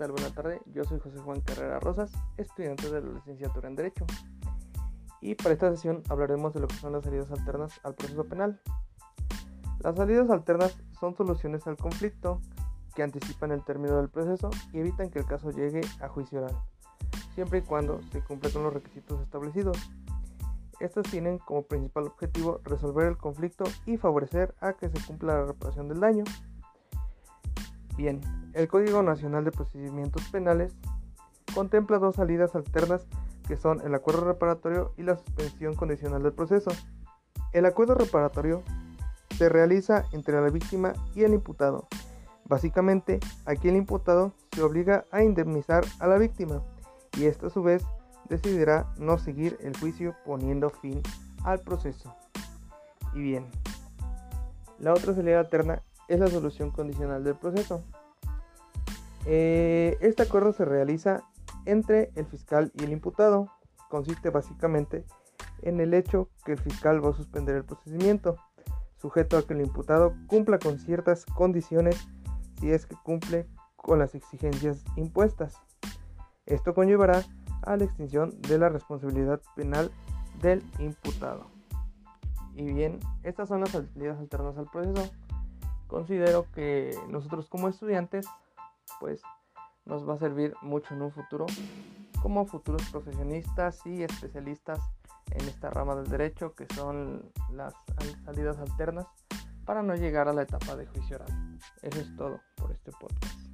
tal? Buenas tardes. Yo soy José Juan Carrera Rosas, estudiante de la licenciatura en Derecho. Y para esta sesión hablaremos de lo que son las salidas alternas al proceso penal. Las salidas alternas son soluciones al conflicto que anticipan el término del proceso y evitan que el caso llegue a juicio oral, siempre y cuando se cumpla con los requisitos establecidos. Estas tienen como principal objetivo resolver el conflicto y favorecer a que se cumpla la reparación del daño. Bien, el Código Nacional de Procedimientos Penales contempla dos salidas alternas que son el acuerdo reparatorio y la suspensión condicional del proceso. El acuerdo reparatorio se realiza entre la víctima y el imputado. Básicamente, aquí el imputado se obliga a indemnizar a la víctima y esta a su vez decidirá no seguir el juicio poniendo fin al proceso. Y bien, la otra salida alterna es la solución condicional del proceso. Eh, este acuerdo se realiza entre el fiscal y el imputado. Consiste básicamente en el hecho que el fiscal va a suspender el procedimiento, sujeto a que el imputado cumpla con ciertas condiciones si es que cumple con las exigencias impuestas. Esto conllevará a la extinción de la responsabilidad penal del imputado. Y bien, estas son las salidas alternas al proceso considero que nosotros como estudiantes pues nos va a servir mucho en un futuro como futuros profesionistas y especialistas en esta rama del derecho que son las salidas alternas para no llegar a la etapa de juicio oral. Eso es todo por este podcast.